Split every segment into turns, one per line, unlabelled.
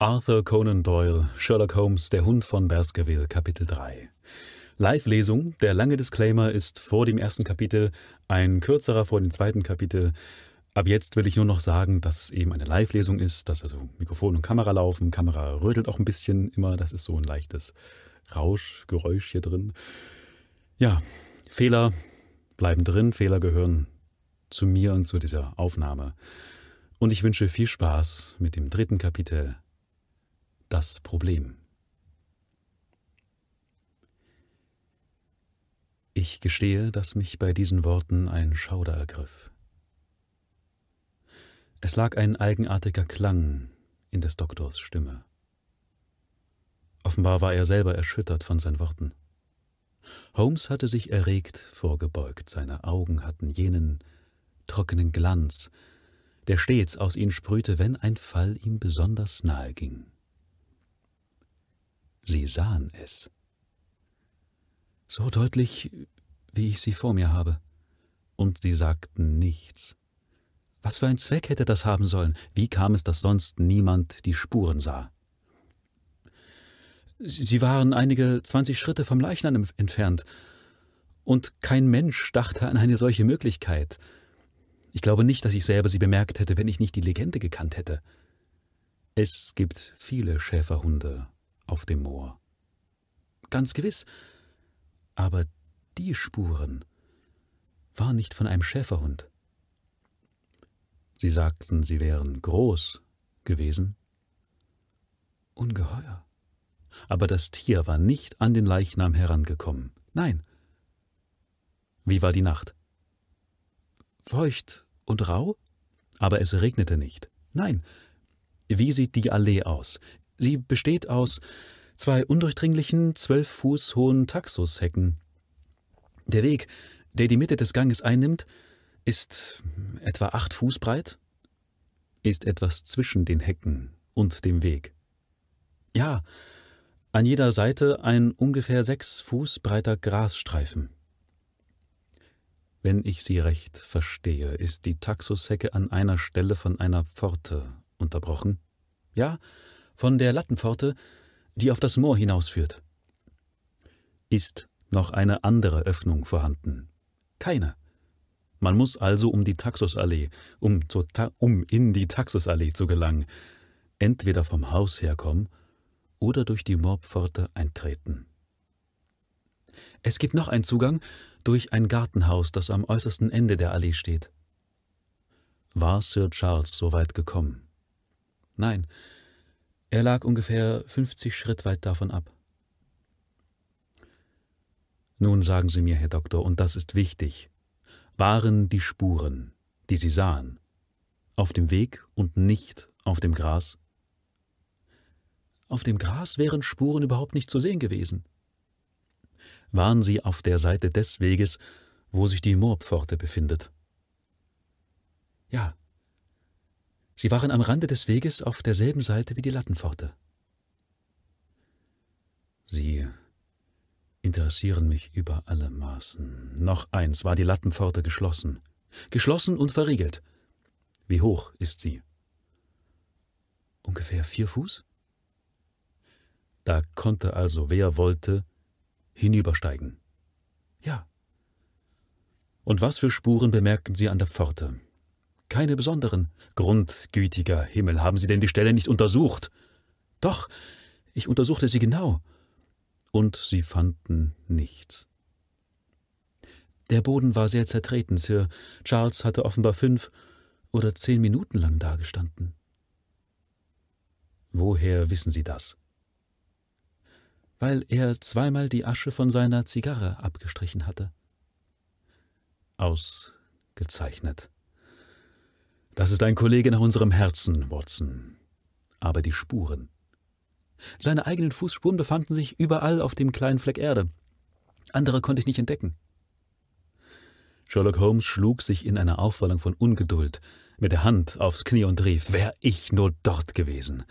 Arthur Conan Doyle, Sherlock Holmes, der Hund von Baskerville, Kapitel 3. Live-Lesung. Der lange Disclaimer ist vor dem ersten Kapitel, ein kürzerer vor dem zweiten Kapitel. Ab jetzt will ich nur noch sagen, dass es eben eine Live-Lesung ist, dass also Mikrofon und Kamera laufen. Kamera rödelt auch ein bisschen immer, das ist so ein leichtes Rauschgeräusch hier drin. Ja, Fehler bleiben drin, Fehler gehören zu mir und zu dieser Aufnahme. Und ich wünsche viel Spaß mit dem dritten Kapitel Das Problem. Ich gestehe, dass mich bei diesen Worten ein Schauder ergriff. Es lag ein eigenartiger Klang in des Doktors Stimme. Offenbar war er selber erschüttert von seinen Worten. Holmes hatte sich erregt vorgebeugt, seine Augen hatten jenen trockenen Glanz, der stets aus ihnen sprühte, wenn ein Fall ihm besonders nahe ging. Sie sahen es so deutlich, wie ich sie vor mir habe. Und sie sagten nichts. Was für ein Zweck hätte das haben sollen? Wie kam es, dass sonst niemand die Spuren sah? Sie waren einige zwanzig Schritte vom Leichnam entfernt, und kein Mensch dachte an eine solche Möglichkeit. Ich glaube nicht, dass ich selber sie bemerkt hätte, wenn ich nicht die Legende gekannt hätte. Es gibt viele Schäferhunde auf dem Moor. Ganz gewiss, aber die Spuren waren nicht von einem Schäferhund. Sie sagten, sie wären groß gewesen. Ungeheuer. Aber das Tier war nicht an den Leichnam herangekommen. Nein. Wie war die Nacht? Feucht und rau? Aber es regnete nicht. Nein. Wie sieht die Allee aus? Sie besteht aus zwei undurchdringlichen, zwölf Fuß hohen Taxushecken. Der Weg, der die Mitte des Ganges einnimmt, ist etwa acht Fuß breit, ist etwas zwischen den Hecken und dem Weg. Ja, an jeder Seite ein ungefähr sechs Fuß breiter Grasstreifen. Wenn ich sie recht verstehe, ist die Taxushecke an einer Stelle von einer Pforte unterbrochen. Ja, von der Lattenpforte, die auf das Moor hinausführt. Ist noch eine andere Öffnung vorhanden? Keine. Man muss also um die Taxusallee, um, Ta um in die Taxusallee zu gelangen, entweder vom Haus herkommen oder durch die Moorpforte eintreten. Es gibt noch einen Zugang durch ein Gartenhaus, das am äußersten Ende der Allee steht. War Sir Charles so weit gekommen? Nein, er lag ungefähr 50 Schritt weit davon ab. Nun sagen Sie mir, Herr Doktor, und das ist wichtig, waren die Spuren, die Sie sahen, auf dem Weg und nicht auf dem Gras? Auf dem Gras wären Spuren überhaupt nicht zu sehen gewesen. Waren sie auf der Seite des Weges, wo sich die Moorpforte befindet? Ja, Sie waren am Rande des Weges auf derselben Seite wie die Lattenpforte. Sie interessieren mich über alle Maßen. Noch eins war die Lattenpforte geschlossen. Geschlossen und verriegelt. Wie hoch ist sie? Ungefähr vier Fuß? Da konnte also, wer wollte, hinübersteigen. Ja. Und was für Spuren bemerkten Sie an der Pforte? Keine besonderen. Grundgütiger Himmel, haben Sie denn die Stelle nicht untersucht? Doch, ich untersuchte sie genau. Und Sie fanden nichts. Der Boden war sehr zertreten. Sir Charles hatte offenbar fünf oder zehn Minuten lang dagestanden. Woher wissen Sie das? Weil er zweimal die Asche von seiner Zigarre abgestrichen hatte. Ausgezeichnet. Das ist ein Kollege nach unserem Herzen, Watson. Aber die Spuren. Seine eigenen Fußspuren befanden sich überall auf dem kleinen Fleck Erde. Andere konnte ich nicht entdecken. Sherlock Holmes schlug sich in einer Aufwallung von Ungeduld mit der Hand aufs Knie und rief, wär ich nur dort gewesen.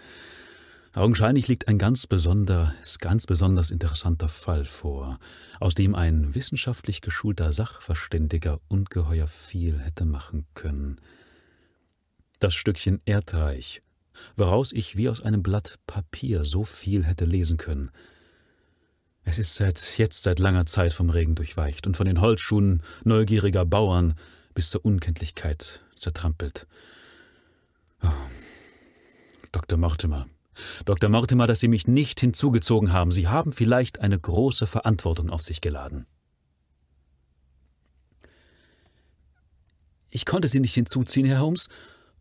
Augenscheinlich liegt ein ganz besonders, ganz besonders interessanter Fall vor, aus dem ein wissenschaftlich geschulter Sachverständiger ungeheuer viel hätte machen können. Das Stückchen Erdreich woraus ich wie aus einem Blatt Papier so viel hätte lesen können. Es ist seit jetzt seit langer Zeit vom Regen durchweicht und von den Holzschuhen neugieriger Bauern bis zur Unkenntlichkeit zertrampelt. Oh. Dr. Mortimer, Dr. Mortimer, dass Sie mich nicht hinzugezogen haben. Sie haben vielleicht eine große Verantwortung auf sich geladen. Ich konnte Sie nicht hinzuziehen, Herr Holmes,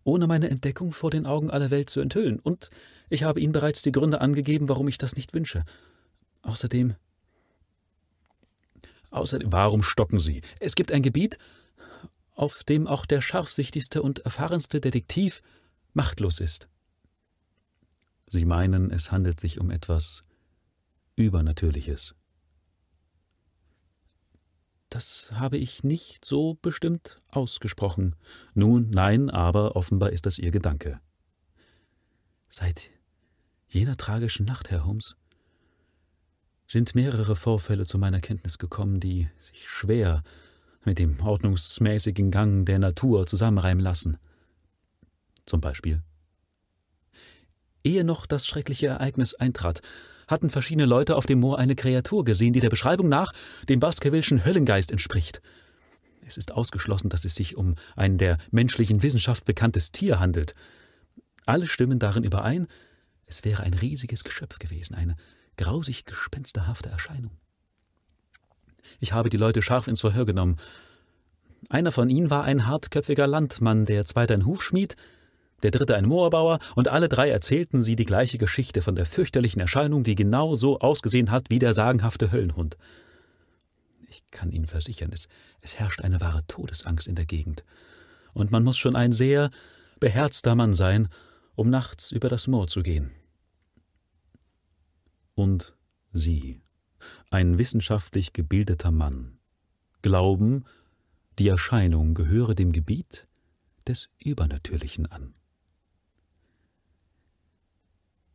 ohne meine Entdeckung vor den Augen aller Welt zu enthüllen, und ich habe Ihnen bereits die Gründe angegeben, warum ich das nicht wünsche. Außerdem. Außerdem, warum stocken Sie? Es gibt ein Gebiet, auf dem auch der scharfsichtigste und erfahrenste Detektiv machtlos ist. Sie meinen, es handelt sich um etwas Übernatürliches. Das habe ich nicht so bestimmt ausgesprochen. Nun, nein, aber offenbar ist das Ihr Gedanke. Seit jener tragischen Nacht, Herr Holmes, sind mehrere Vorfälle zu meiner Kenntnis gekommen, die sich schwer mit dem ordnungsmäßigen Gang der Natur zusammenreimen lassen. Zum Beispiel. Ehe noch das schreckliche Ereignis eintrat, hatten verschiedene Leute auf dem Moor eine Kreatur gesehen, die der Beschreibung nach dem Baskervilleschen Höllengeist entspricht. Es ist ausgeschlossen, dass es sich um ein der menschlichen Wissenschaft bekanntes Tier handelt. Alle stimmen darin überein, es wäre ein riesiges Geschöpf gewesen, eine grausig gespensterhafte Erscheinung. Ich habe die Leute scharf ins Verhör genommen. Einer von ihnen war ein hartköpfiger Landmann, der zweite ein Hufschmied, der dritte ein Moorbauer, und alle drei erzählten sie die gleiche Geschichte von der fürchterlichen Erscheinung, die genau so ausgesehen hat wie der sagenhafte Höllenhund. Ich kann Ihnen versichern, es, es herrscht eine wahre Todesangst in der Gegend, und man muss schon ein sehr beherzter Mann sein, um nachts über das Moor zu gehen. Und Sie, ein wissenschaftlich gebildeter Mann, glauben, die Erscheinung gehöre dem Gebiet des Übernatürlichen an.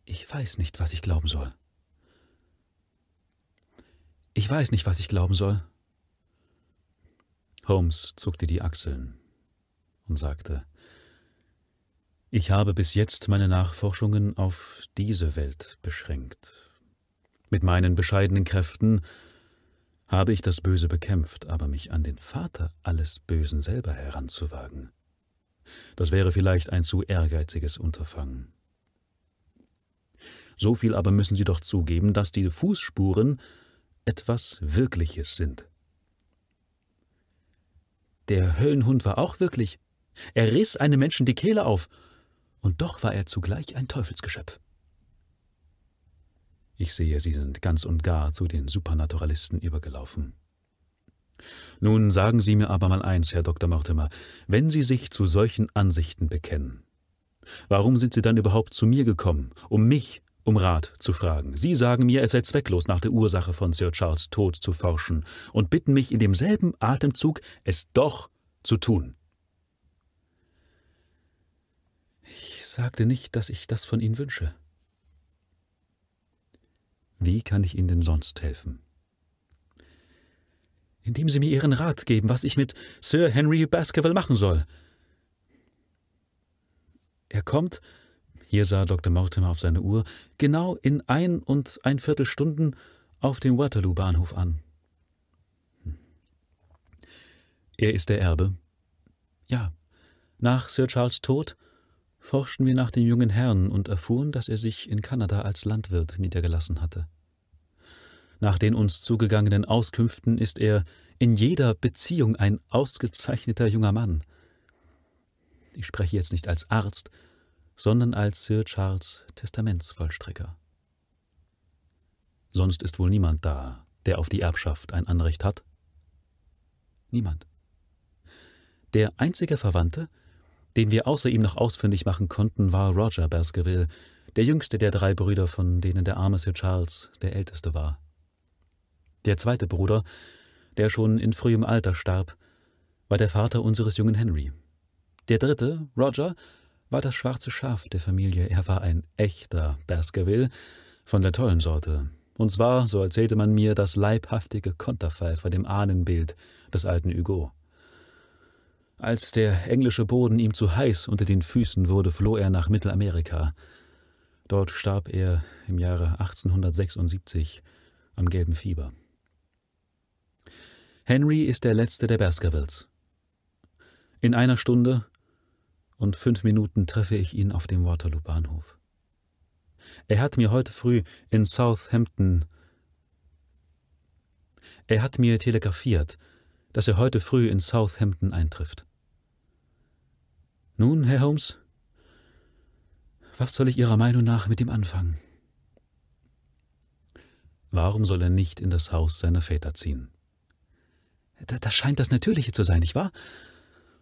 Ich weiß nicht, was ich glauben soll. Ich weiß nicht, was ich glauben soll. Holmes zuckte die Achseln und sagte, ich habe bis jetzt meine Nachforschungen auf diese Welt beschränkt. Mit meinen bescheidenen Kräften habe ich das Böse bekämpft, aber mich an den Vater alles Bösen selber heranzuwagen, das wäre vielleicht ein zu ehrgeiziges Unterfangen. So viel aber müssen Sie doch zugeben, dass die Fußspuren etwas Wirkliches sind. Der Höllenhund war auch wirklich. Er riss einem Menschen die Kehle auf, und doch war er zugleich ein Teufelsgeschöpf. Ich sehe, Sie sind ganz und gar zu den Supernaturalisten übergelaufen. Nun sagen Sie mir aber mal eins, Herr Dr. Mortimer, wenn Sie sich zu solchen Ansichten bekennen, warum sind Sie dann überhaupt zu mir gekommen, um mich um Rat zu fragen. Sie sagen mir, es sei zwecklos, nach der Ursache von Sir Charles Tod zu forschen und bitten mich in demselben Atemzug, es doch zu tun. Ich sagte nicht, dass ich das von Ihnen wünsche. Wie kann ich Ihnen denn sonst helfen? Indem Sie mir Ihren Rat geben, was ich mit Sir Henry Baskerville machen soll. Er kommt, hier sah Dr. Mortimer auf seine Uhr, genau in ein und ein Viertelstunden auf dem Waterloo-Bahnhof an. Hm. Er ist der Erbe? Ja. Nach Sir Charles Tod forschten wir nach dem jungen Herrn und erfuhren, dass er sich in Kanada als Landwirt niedergelassen hatte. Nach den uns zugegangenen Auskünften ist er in jeder Beziehung ein ausgezeichneter junger Mann. Ich spreche jetzt nicht als Arzt, sondern als Sir Charles Testamentsvollstrecker. Sonst ist wohl niemand da, der auf die Erbschaft ein Anrecht hat? Niemand. Der einzige Verwandte, den wir außer ihm noch ausfindig machen konnten, war Roger Baskerville, der jüngste der drei Brüder, von denen der arme Sir Charles der älteste war. Der zweite Bruder, der schon in frühem Alter starb, war der Vater unseres jungen Henry. Der dritte, Roger, war das schwarze Schaf der Familie. Er war ein echter Baskerville von der tollen Sorte. Und zwar, so erzählte man mir, das leibhaftige Konterfei von dem Ahnenbild des alten Hugo. Als der englische Boden ihm zu heiß unter den Füßen wurde, floh er nach Mittelamerika. Dort starb er im Jahre 1876 am gelben Fieber. Henry ist der letzte der Baskervilles. In einer Stunde und fünf Minuten treffe ich ihn auf dem Waterloo-Bahnhof. Er hat mir heute früh in Southampton er hat mir telegrafiert, dass er heute früh in Southampton eintrifft. Nun, Herr Holmes, was soll ich Ihrer Meinung nach mit ihm anfangen? Warum soll er nicht in das Haus seiner Väter ziehen? Das scheint das Natürliche zu sein, nicht wahr?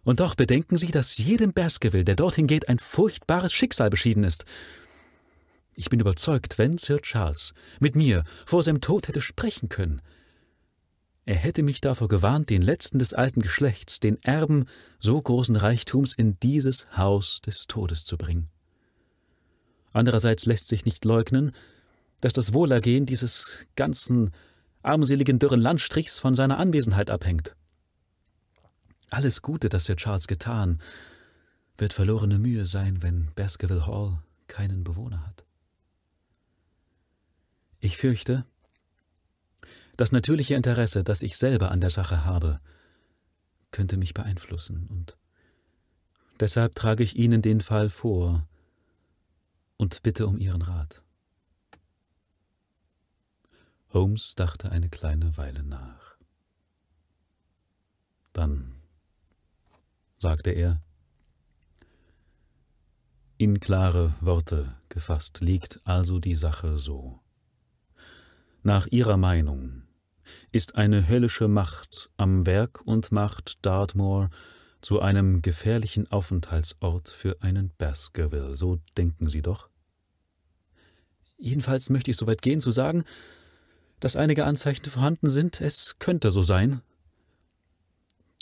Und doch bedenken Sie, dass jedem Baskerville, der dorthin geht, ein furchtbares Schicksal beschieden ist. Ich bin überzeugt, wenn Sir Charles mit mir vor seinem Tod hätte sprechen können, er hätte mich davor gewarnt, den letzten des alten Geschlechts, den Erben so großen Reichtums in dieses Haus des Todes zu bringen. Andererseits lässt sich nicht leugnen, dass das Wohlergehen dieses ganzen armseligen dürren Landstrichs von seiner Anwesenheit abhängt. Alles Gute, das Sir Charles getan, wird verlorene Mühe sein, wenn Baskerville Hall keinen Bewohner hat. Ich fürchte, das natürliche Interesse, das ich selber an der Sache habe, könnte mich beeinflussen, und deshalb trage ich Ihnen den Fall vor und bitte um Ihren Rat. Holmes dachte eine kleine Weile nach. Dann sagte er, in klare Worte gefasst liegt also die Sache so. Nach Ihrer Meinung ist eine höllische Macht am Werk und macht Dartmoor zu einem gefährlichen Aufenthaltsort für einen Baskerville. So denken Sie doch? Jedenfalls möchte ich so weit gehen zu sagen, dass einige Anzeichen vorhanden sind, es könnte so sein.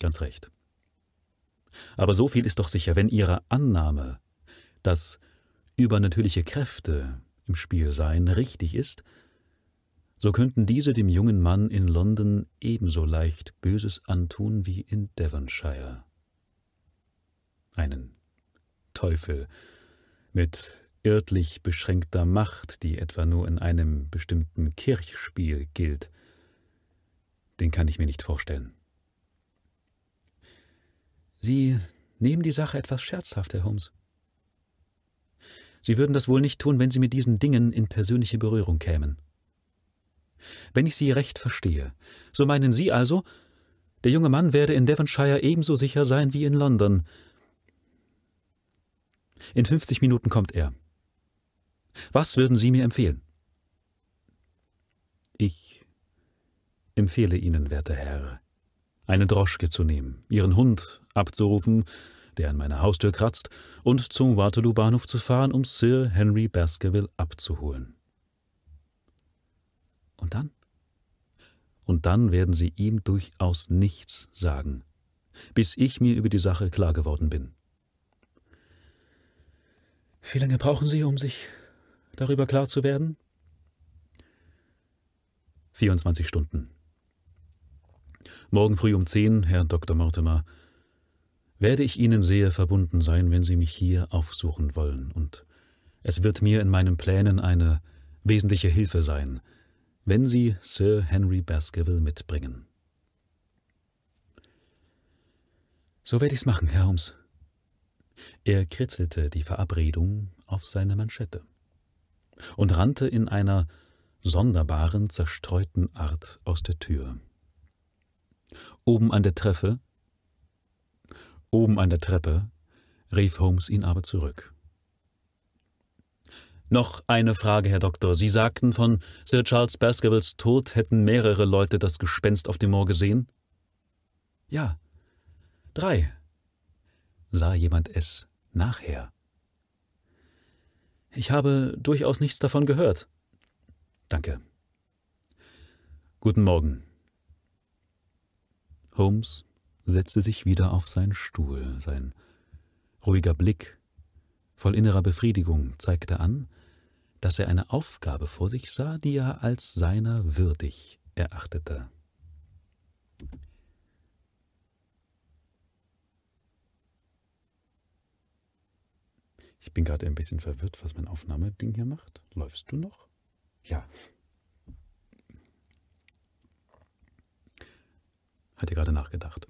Ganz recht. Aber so viel ist doch sicher, wenn Ihre Annahme, dass übernatürliche Kräfte im Spiel seien, richtig ist, so könnten diese dem jungen Mann in London ebenso leicht Böses antun wie in Devonshire. Einen Teufel mit örtlich beschränkter Macht, die etwa nur in einem bestimmten Kirchspiel gilt, den kann ich mir nicht vorstellen. Sie nehmen die Sache etwas scherzhaft, Herr Holmes. Sie würden das wohl nicht tun, wenn Sie mit diesen Dingen in persönliche Berührung kämen. Wenn ich Sie recht verstehe, so meinen Sie also, der junge Mann werde in Devonshire ebenso sicher sein wie in London. In fünfzig Minuten kommt er. Was würden Sie mir empfehlen? Ich empfehle Ihnen, werter Herr, eine Droschke zu nehmen, Ihren Hund abzurufen, der an meiner Haustür kratzt, und zum Waterloo-Bahnhof zu fahren, um Sir Henry Baskerville abzuholen. Und dann? Und dann werden sie ihm durchaus nichts sagen, bis ich mir über die Sache klar geworden bin. Wie lange brauchen Sie, um sich darüber klar zu werden? 24 Stunden. Morgen früh um zehn, Herr Dr. Mortimer, werde ich Ihnen sehr verbunden sein, wenn Sie mich hier aufsuchen wollen, und es wird mir in meinen Plänen eine wesentliche Hilfe sein, wenn Sie Sir Henry Baskerville mitbringen. So werde ich's machen, Herr Holmes. Er kritzelte die Verabredung auf seine Manschette und rannte in einer sonderbaren, zerstreuten Art aus der Tür. Oben an der Treppe, oben an der Treppe, rief Holmes ihn aber zurück. Noch eine Frage, Herr Doktor. Sie sagten, von Sir Charles Baskervilles Tod hätten mehrere Leute das Gespenst auf dem Moor gesehen? Ja, drei. Sah jemand es nachher? Ich habe durchaus nichts davon gehört. Danke. Guten Morgen. Holmes setzte sich wieder auf seinen Stuhl. Sein ruhiger Blick, voll innerer Befriedigung, zeigte an, dass er eine Aufgabe vor sich sah, die er als seiner würdig erachtete. Ich bin gerade ein bisschen verwirrt, was mein Aufnahmeding hier macht. Läufst du noch? Ja, Hat ihr gerade nachgedacht.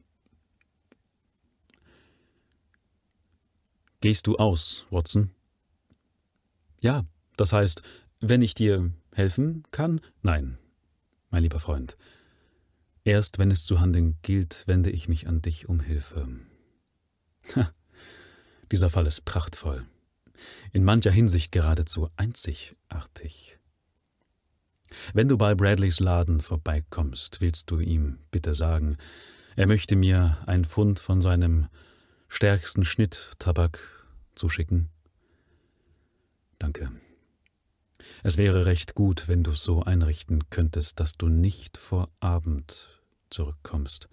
Gehst du aus, Watson? Ja, das heißt, wenn ich dir helfen kann? Nein, mein lieber Freund. Erst wenn es zu handeln gilt, wende ich mich an dich um Hilfe. Ha, dieser Fall ist prachtvoll. In mancher Hinsicht geradezu einzigartig. Wenn du bei Bradleys Laden vorbeikommst, willst du ihm bitte sagen, er möchte mir ein Pfund von seinem stärksten Schnitt Tabak zuschicken? Danke. Es wäre recht gut, wenn du es so einrichten könntest, dass du nicht vor Abend zurückkommst.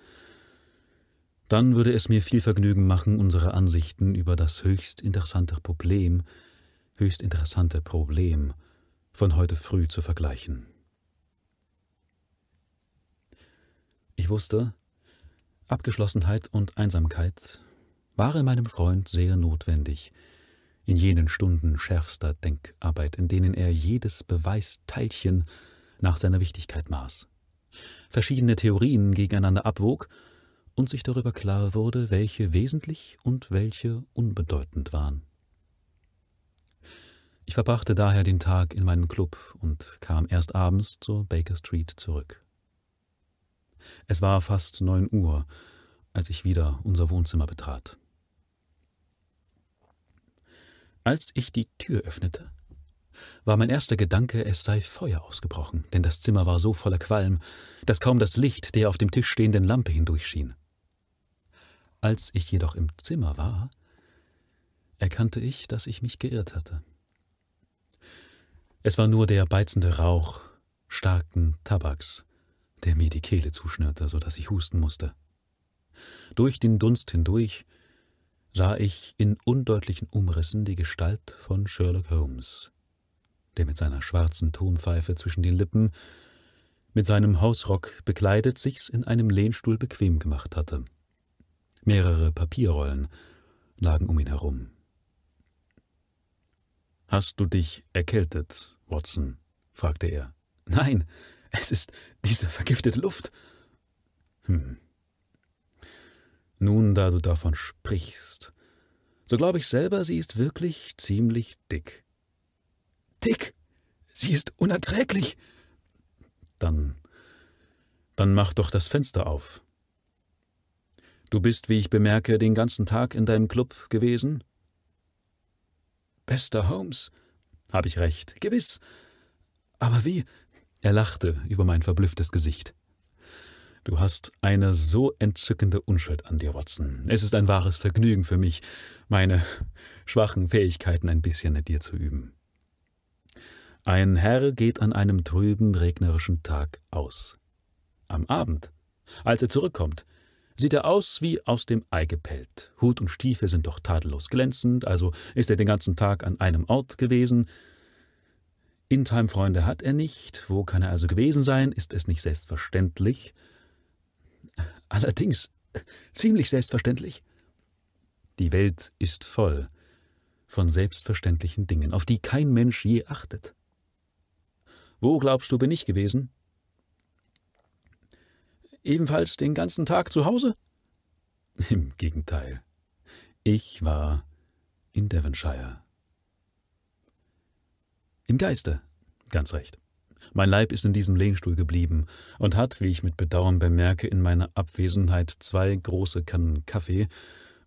Dann würde es mir viel Vergnügen machen, unsere Ansichten über das höchst interessante Problem, höchst interessante Problem von heute früh zu vergleichen. Ich wusste, Abgeschlossenheit und Einsamkeit waren meinem Freund sehr notwendig, in jenen Stunden schärfster Denkarbeit, in denen er jedes Beweisteilchen nach seiner Wichtigkeit maß, verschiedene Theorien gegeneinander abwog und sich darüber klar wurde, welche wesentlich und welche unbedeutend waren. Ich verbrachte daher den Tag in meinem Club und kam erst abends zur Baker Street zurück. Es war fast neun Uhr, als ich wieder unser Wohnzimmer betrat. Als ich die Tür öffnete, war mein erster Gedanke, es sei Feuer ausgebrochen, denn das Zimmer war so voller Qualm, dass kaum das Licht der auf dem Tisch stehenden Lampe hindurchschien. Als ich jedoch im Zimmer war, erkannte ich, dass ich mich geirrt hatte. Es war nur der beizende Rauch starken Tabaks, der mir die Kehle zuschnürte, so dass ich husten musste. Durch den Dunst hindurch sah ich in undeutlichen Umrissen die Gestalt von Sherlock Holmes, der mit seiner schwarzen Tonpfeife zwischen den Lippen, mit seinem Hausrock bekleidet, sich's in einem Lehnstuhl bequem gemacht hatte. Mehrere Papierrollen lagen um ihn herum. Hast du dich erkältet, Watson? fragte er. Nein, es ist diese vergiftete Luft. Hm. Nun, da du davon sprichst, so glaube ich selber, sie ist wirklich ziemlich dick. Dick? Sie ist unerträglich. Dann, dann mach doch das Fenster auf. Du bist, wie ich bemerke, den ganzen Tag in deinem Club gewesen? Bester Holmes, habe ich recht, gewiss. Aber wie? Er lachte über mein verblüfftes Gesicht. Du hast eine so entzückende Unschuld an dir, Watson. Es ist ein wahres Vergnügen für mich, meine schwachen Fähigkeiten ein bisschen mit dir zu üben. Ein Herr geht an einem trüben, regnerischen Tag aus. Am Abend, als er zurückkommt, sieht er aus wie aus dem Ei gepellt. Hut und Stiefel sind doch tadellos glänzend, also ist er den ganzen Tag an einem Ort gewesen. In-Time-Freunde hat er nicht, wo kann er also gewesen sein, ist es nicht selbstverständlich, Allerdings ziemlich selbstverständlich. Die Welt ist voll von selbstverständlichen Dingen, auf die kein Mensch je achtet. Wo glaubst du, bin ich gewesen? Ebenfalls den ganzen Tag zu Hause? Im Gegenteil. Ich war in Devonshire. Im Geiste, ganz recht. Mein Leib ist in diesem Lehnstuhl geblieben und hat, wie ich mit Bedauern bemerke, in meiner Abwesenheit zwei große Kannen Kaffee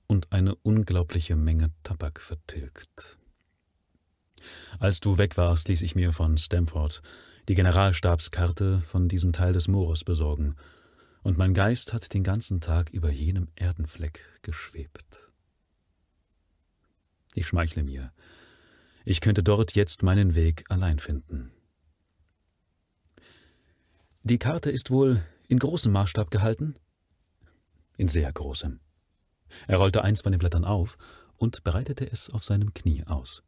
und eine unglaubliche Menge Tabak vertilgt. Als du weg warst, ließ ich mir von Stamford die Generalstabskarte von diesem Teil des Moores besorgen, und mein Geist hat den ganzen Tag über jenem Erdenfleck geschwebt. Ich schmeichle mir. Ich könnte dort jetzt meinen Weg allein finden. Die Karte ist wohl in großem Maßstab gehalten? In sehr großem. Er rollte eins von den Blättern auf und breitete es auf seinem Knie aus.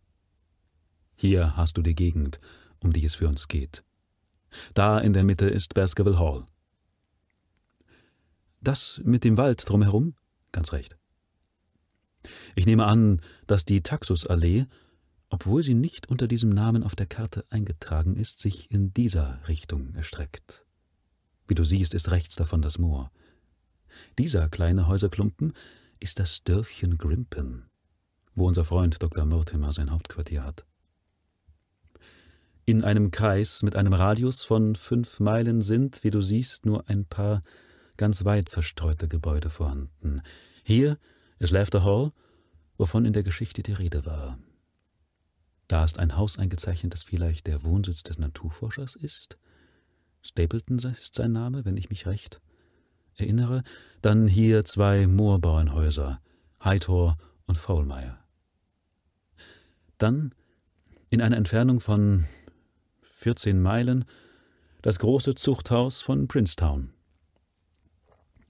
Hier hast du die Gegend, um die es für uns geht. Da in der Mitte ist Baskerville Hall. Das mit dem Wald drumherum? Ganz recht. Ich nehme an, dass die Taxusallee, obwohl sie nicht unter diesem Namen auf der Karte eingetragen ist, sich in dieser Richtung erstreckt. Wie du siehst, ist rechts davon das Moor. Dieser kleine Häuserklumpen ist das Dörfchen Grimpen, wo unser Freund Dr. Mortimer sein Hauptquartier hat. In einem Kreis mit einem Radius von fünf Meilen sind, wie du siehst, nur ein paar ganz weit verstreute Gebäude vorhanden. Hier ist Laughter Hall, wovon in der Geschichte die Rede war. Da ist ein Haus eingezeichnet, das vielleicht der Wohnsitz des Naturforschers ist. Stapleton ist sein Name, wenn ich mich recht erinnere. Dann hier zwei Moorbauernhäuser, Hightor und Faulmeier. Dann, in einer Entfernung von 14 Meilen, das große Zuchthaus von Princetown.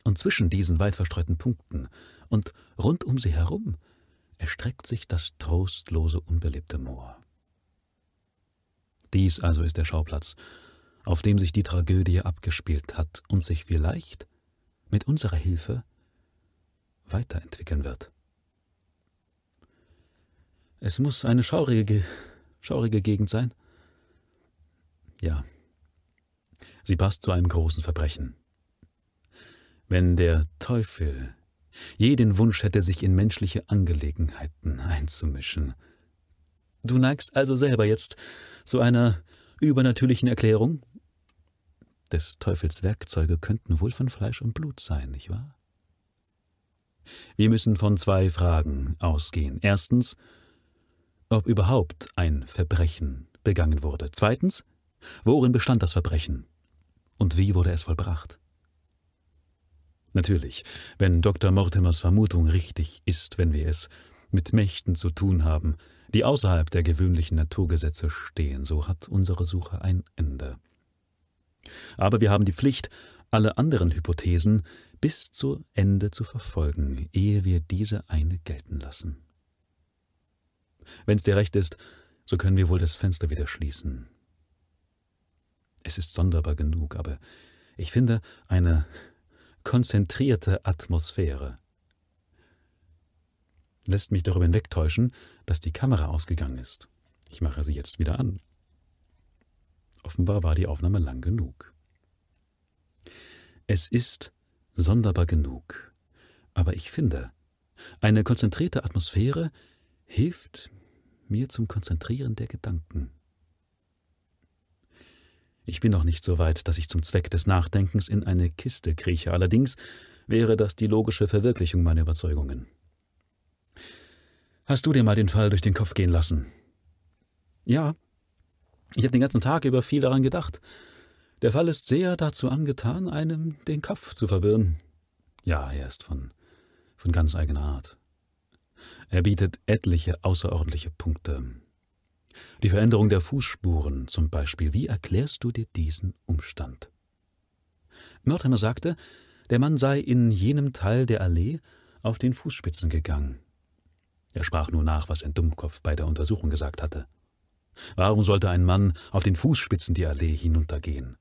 Und zwischen diesen weit verstreuten Punkten und rund um sie herum erstreckt sich das trostlose, unbelebte Moor. Dies also ist der Schauplatz, auf dem sich die Tragödie abgespielt hat und sich vielleicht mit unserer Hilfe weiterentwickeln wird. Es muss eine schaurige, schaurige Gegend sein. Ja, sie passt zu einem großen Verbrechen. Wenn der Teufel je den Wunsch hätte, sich in menschliche Angelegenheiten einzumischen. Du neigst also selber jetzt zu einer übernatürlichen Erklärung? Des Teufels Werkzeuge könnten wohl von Fleisch und Blut sein, nicht wahr? Wir müssen von zwei Fragen ausgehen. Erstens, ob überhaupt ein Verbrechen begangen wurde. Zweitens, worin bestand das Verbrechen und wie wurde es vollbracht? Natürlich, wenn Dr. Mortimers Vermutung richtig ist, wenn wir es mit Mächten zu tun haben, die außerhalb der gewöhnlichen Naturgesetze stehen, so hat unsere Suche ein Ende. Aber wir haben die Pflicht, alle anderen Hypothesen bis zu Ende zu verfolgen, ehe wir diese eine gelten lassen. Wenn's dir recht ist, so können wir wohl das Fenster wieder schließen. Es ist sonderbar genug, aber ich finde, eine konzentrierte Atmosphäre. Lässt mich darüber hinwegtäuschen, dass die Kamera ausgegangen ist. Ich mache sie jetzt wieder an. Offenbar war die Aufnahme lang genug. Es ist sonderbar genug, aber ich finde, eine konzentrierte Atmosphäre hilft mir zum Konzentrieren der Gedanken. Ich bin noch nicht so weit, dass ich zum Zweck des Nachdenkens in eine Kiste krieche, allerdings wäre das die logische Verwirklichung meiner Überzeugungen. Hast du dir mal den Fall durch den Kopf gehen lassen? Ja. Ich habe den ganzen Tag über viel daran gedacht. Der Fall ist sehr dazu angetan, einem den Kopf zu verwirren. Ja, er ist von, von ganz eigener Art. Er bietet etliche außerordentliche Punkte. Die Veränderung der Fußspuren zum Beispiel. Wie erklärst du dir diesen Umstand? Mortimer sagte, der Mann sei in jenem Teil der Allee auf den Fußspitzen gegangen. Er sprach nur nach, was ein Dummkopf bei der Untersuchung gesagt hatte. Warum sollte ein Mann auf den Fußspitzen die Allee hinuntergehen?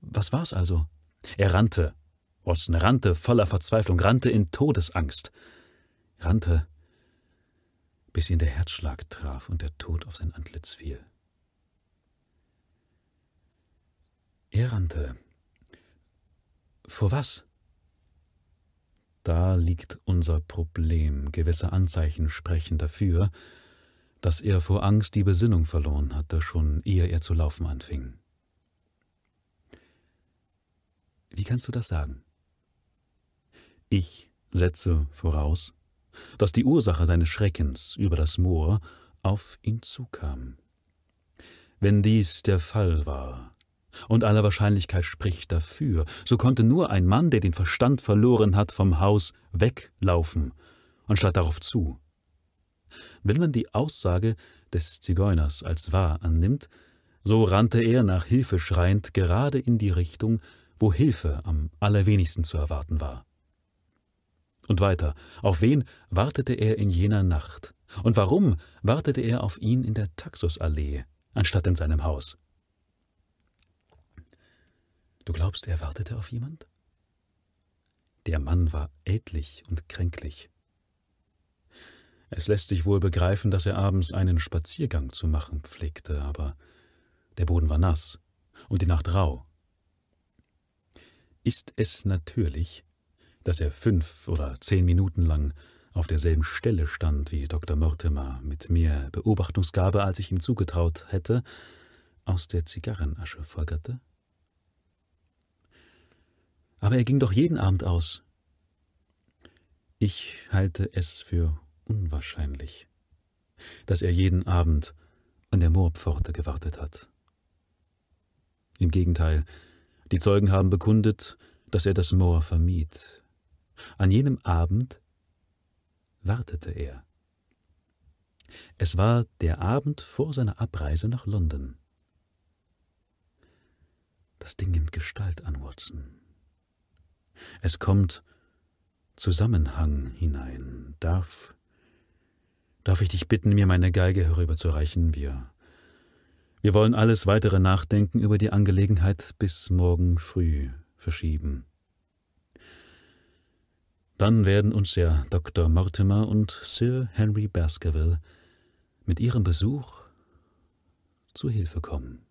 Was war's also? Er rannte. Watson rannte voller Verzweiflung, rannte in Todesangst. Rannte bis ihn der Herzschlag traf und der Tod auf sein Antlitz fiel. Er rannte. Vor was? Da liegt unser Problem. Gewisse Anzeichen sprechen dafür, dass er vor Angst die Besinnung verloren hatte, schon ehe er zu laufen anfing. Wie kannst du das sagen? Ich setze voraus, dass die Ursache seines Schreckens über das Moor auf ihn zukam. Wenn dies der Fall war, und aller Wahrscheinlichkeit spricht dafür, so konnte nur ein Mann, der den Verstand verloren hat, vom Haus weglaufen, anstatt darauf zu. Wenn man die Aussage des Zigeuners als wahr annimmt, so rannte er nach Hilfe schreiend gerade in die Richtung, wo Hilfe am allerwenigsten zu erwarten war. Und weiter, auf wen wartete er in jener Nacht? Und warum wartete er auf ihn in der Taxusallee, anstatt in seinem Haus? Du glaubst, er wartete auf jemand? Der Mann war ältlich und kränklich. Es lässt sich wohl begreifen, dass er abends einen Spaziergang zu machen pflegte, aber der Boden war nass und die Nacht rau. Ist es natürlich, dass er fünf oder zehn Minuten lang auf derselben Stelle stand wie Dr. Mortimer, mit mehr Beobachtungsgabe, als ich ihm zugetraut hätte, aus der Zigarrenasche folgerte? Aber er ging doch jeden Abend aus. Ich halte es für unwahrscheinlich, dass er jeden Abend an der Moorpforte gewartet hat. Im Gegenteil, die Zeugen haben bekundet, dass er das Moor vermied. An jenem Abend wartete er. Es war der Abend vor seiner Abreise nach London. Das Ding nimmt Gestalt an, Watson. Es kommt Zusammenhang hinein. Darf, darf ich dich bitten, mir meine Geige herüberzureichen? Wir, wir wollen alles weitere Nachdenken über die Angelegenheit bis morgen früh verschieben. Dann werden uns ja Dr. Mortimer und Sir Henry Baskerville mit ihrem Besuch zu Hilfe kommen.